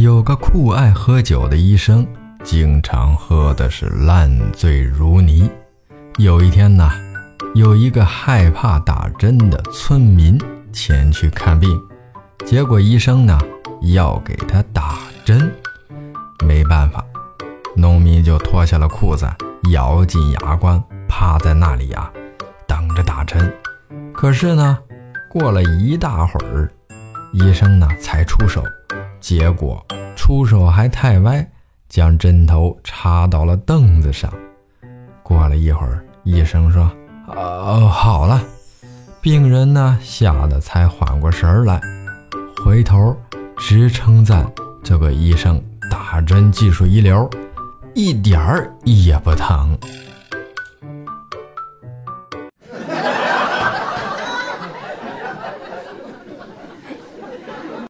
有个酷爱喝酒的医生，经常喝的是烂醉如泥。有一天呢，有一个害怕打针的村民前去看病，结果医生呢要给他打针，没办法，农民就脱下了裤子，咬紧牙关，趴在那里呀，等着打针。可是呢，过了一大会儿，医生呢才出手，结果出手还太歪，将针头插到了凳子上。过了一会儿。医生说：“哦，好了。”病人呢吓得才缓过神儿来，回头直称赞这个医生打针技术一流，一点儿也不疼。